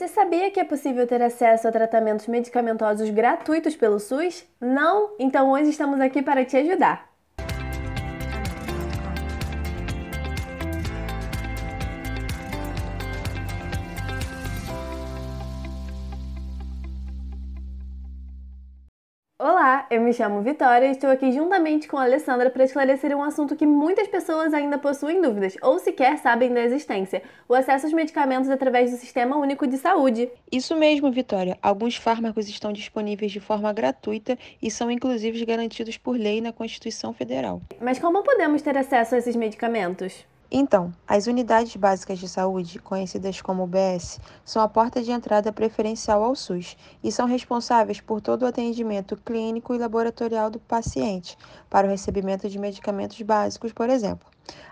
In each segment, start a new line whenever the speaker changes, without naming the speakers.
Você sabia que é possível ter acesso a tratamentos medicamentosos gratuitos pelo SUS? Não? Então hoje estamos aqui para te ajudar. Eu me chamo Vitória e estou aqui juntamente com a Alessandra para esclarecer um assunto que muitas pessoas ainda possuem dúvidas ou sequer sabem da existência: o acesso aos medicamentos através do Sistema Único de Saúde.
Isso mesmo, Vitória. Alguns fármacos estão disponíveis de forma gratuita e são inclusive garantidos por lei na Constituição Federal.
Mas como podemos ter acesso a esses medicamentos?
Então, as unidades básicas de saúde, conhecidas como UBS, são a porta de entrada preferencial ao SUS e são responsáveis por todo o atendimento clínico e laboratorial do paciente, para o recebimento de medicamentos básicos, por exemplo.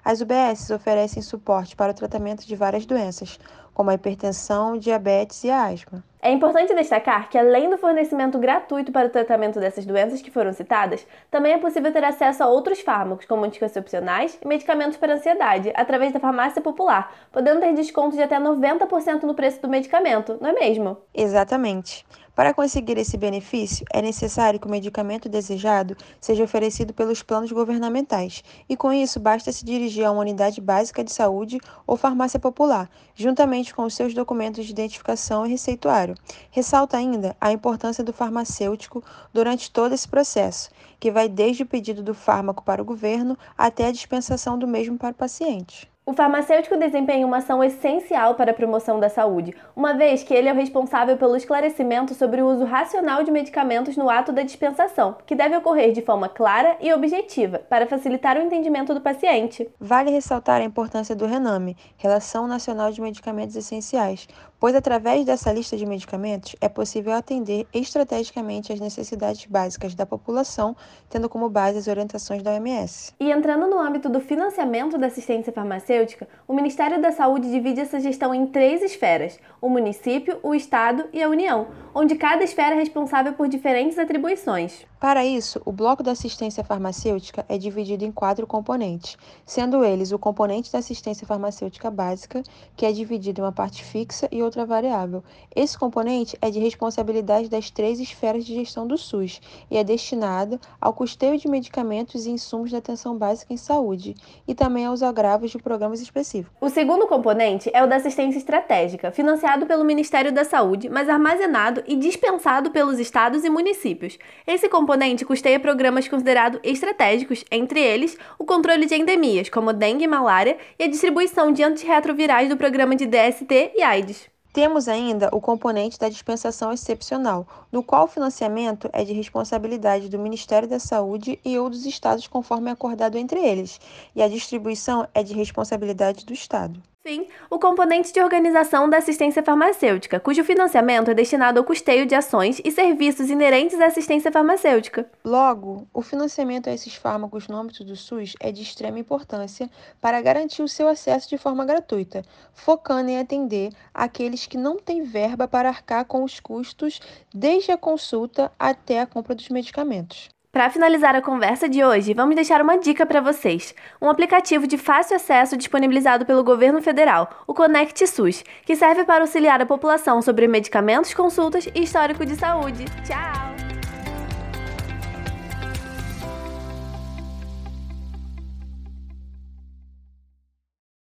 As UBS oferecem suporte para o tratamento de várias doenças, como a hipertensão, diabetes e a asma.
É importante destacar que, além do fornecimento gratuito para o tratamento dessas doenças que foram citadas, também é possível ter acesso a outros fármacos, como anticoncepcionais e medicamentos para ansiedade, através da farmácia popular, podendo ter desconto de até 90% no preço do medicamento, não é mesmo?
Exatamente. Para conseguir esse benefício, é necessário que o medicamento desejado seja oferecido pelos planos governamentais, e com isso basta se dirigir a uma unidade básica de saúde ou farmácia popular, juntamente com os seus documentos de identificação e receituário. Ressalta ainda a importância do farmacêutico durante todo esse processo, que vai desde o pedido do fármaco para o governo até a dispensação do mesmo para o paciente.
O farmacêutico desempenha uma ação essencial para a promoção da saúde, uma vez que ele é o responsável pelo esclarecimento sobre o uso racional de medicamentos no ato da dispensação, que deve ocorrer de forma clara e objetiva, para facilitar o entendimento do paciente.
Vale ressaltar a importância do RENAME, Relação Nacional de Medicamentos Essenciais, pois através dessa lista de medicamentos é possível atender estrategicamente as necessidades básicas da população, tendo como base as orientações da OMS.
E entrando no âmbito do financiamento da assistência farmacêutica, o Ministério da Saúde divide essa gestão em três esferas: o município, o estado e a União, onde cada esfera é responsável por diferentes atribuições.
Para isso, o bloco da assistência farmacêutica é dividido em quatro componentes, sendo eles o componente da assistência farmacêutica básica, que é dividido em uma parte fixa e outra variável. Esse componente é de responsabilidade das três esferas de gestão do SUS e é destinado ao custeio de medicamentos e insumos da atenção básica em saúde e também aos agravos de programas específicos.
O segundo componente é o da assistência estratégica, financiado pelo Ministério da Saúde, mas armazenado e dispensado pelos estados e municípios. Esse componente custeia programas considerados estratégicos, entre eles o controle de endemias, como dengue e malária, e a distribuição de antirretrovirais do programa de DST e AIDS.
Temos ainda o componente da dispensação excepcional, no qual o financiamento é de responsabilidade do Ministério da Saúde e ou dos estados conforme acordado entre eles, e a distribuição é de responsabilidade do Estado.
Fim, o componente de organização da assistência farmacêutica, cujo financiamento é destinado ao custeio de ações e serviços inerentes à assistência farmacêutica.
Logo, o financiamento a esses fármacos no âmbito do SUS é de extrema importância para garantir o seu acesso de forma gratuita, focando em atender aqueles que não têm verba para arcar com os custos desde a consulta até a compra dos medicamentos.
Para finalizar a conversa de hoje, vamos deixar uma dica para vocês: um aplicativo de fácil acesso disponibilizado pelo governo federal, o Conect SUS, que serve para auxiliar a população sobre medicamentos, consultas e histórico de saúde. Tchau!